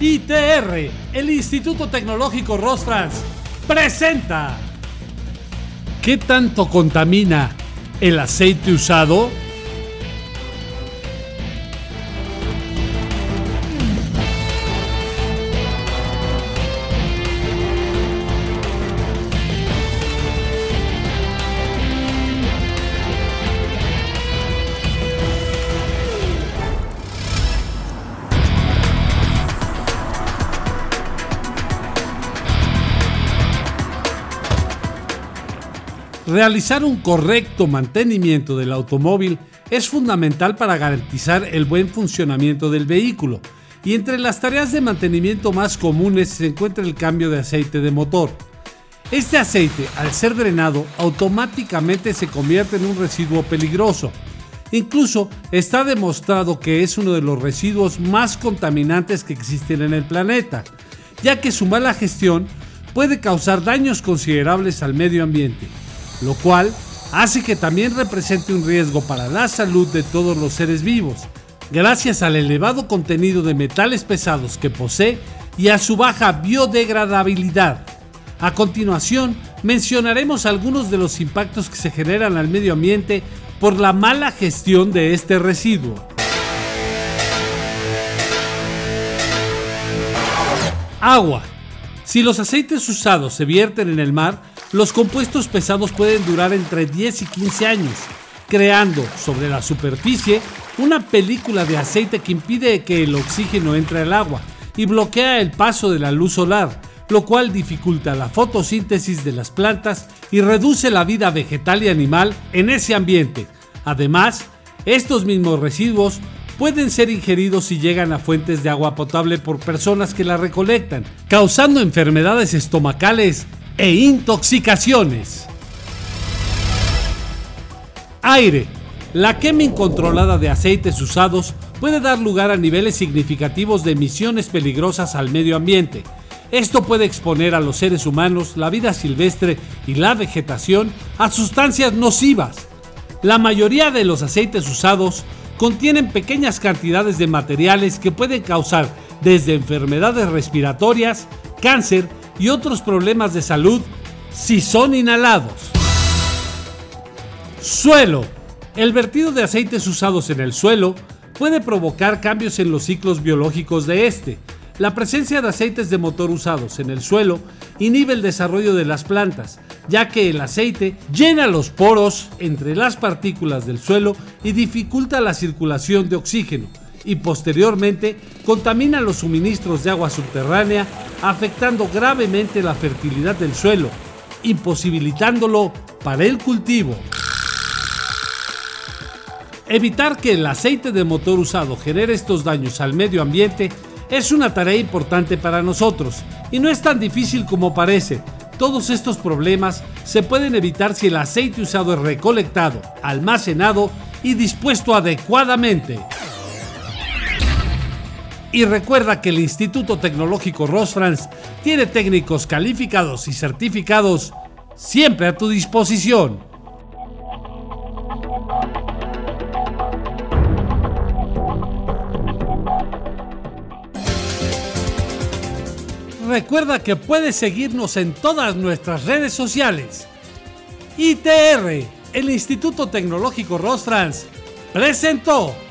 ITR, el Instituto Tecnológico Rosfrans, presenta. ¿Qué tanto contamina el aceite usado? Realizar un correcto mantenimiento del automóvil es fundamental para garantizar el buen funcionamiento del vehículo y entre las tareas de mantenimiento más comunes se encuentra el cambio de aceite de motor. Este aceite, al ser drenado, automáticamente se convierte en un residuo peligroso. Incluso está demostrado que es uno de los residuos más contaminantes que existen en el planeta, ya que su mala gestión puede causar daños considerables al medio ambiente lo cual hace que también represente un riesgo para la salud de todos los seres vivos, gracias al elevado contenido de metales pesados que posee y a su baja biodegradabilidad. A continuación, mencionaremos algunos de los impactos que se generan al medio ambiente por la mala gestión de este residuo. Agua. Si los aceites usados se vierten en el mar, los compuestos pesados pueden durar entre 10 y 15 años, creando sobre la superficie una película de aceite que impide que el oxígeno entre al agua y bloquea el paso de la luz solar, lo cual dificulta la fotosíntesis de las plantas y reduce la vida vegetal y animal en ese ambiente. Además, estos mismos residuos pueden ser ingeridos si llegan a fuentes de agua potable por personas que la recolectan, causando enfermedades estomacales e intoxicaciones. Aire. La quema incontrolada de aceites usados puede dar lugar a niveles significativos de emisiones peligrosas al medio ambiente. Esto puede exponer a los seres humanos, la vida silvestre y la vegetación a sustancias nocivas. La mayoría de los aceites usados contienen pequeñas cantidades de materiales que pueden causar desde enfermedades respiratorias, cáncer y otros problemas de salud si son inhalados. Suelo. El vertido de aceites usados en el suelo puede provocar cambios en los ciclos biológicos de este. La presencia de aceites de motor usados en el suelo inhibe el desarrollo de las plantas, ya que el aceite llena los poros entre las partículas del suelo y dificulta la circulación de oxígeno y posteriormente contamina los suministros de agua subterránea, afectando gravemente la fertilidad del suelo, imposibilitándolo para el cultivo. Evitar que el aceite de motor usado genere estos daños al medio ambiente es una tarea importante para nosotros y no es tan difícil como parece. Todos estos problemas se pueden evitar si el aceite usado es recolectado, almacenado y dispuesto adecuadamente. Y recuerda que el Instituto Tecnológico Rosfrans tiene técnicos calificados y certificados siempre a tu disposición. Recuerda que puedes seguirnos en todas nuestras redes sociales. ITR, el Instituto Tecnológico Rosfrans, presentó.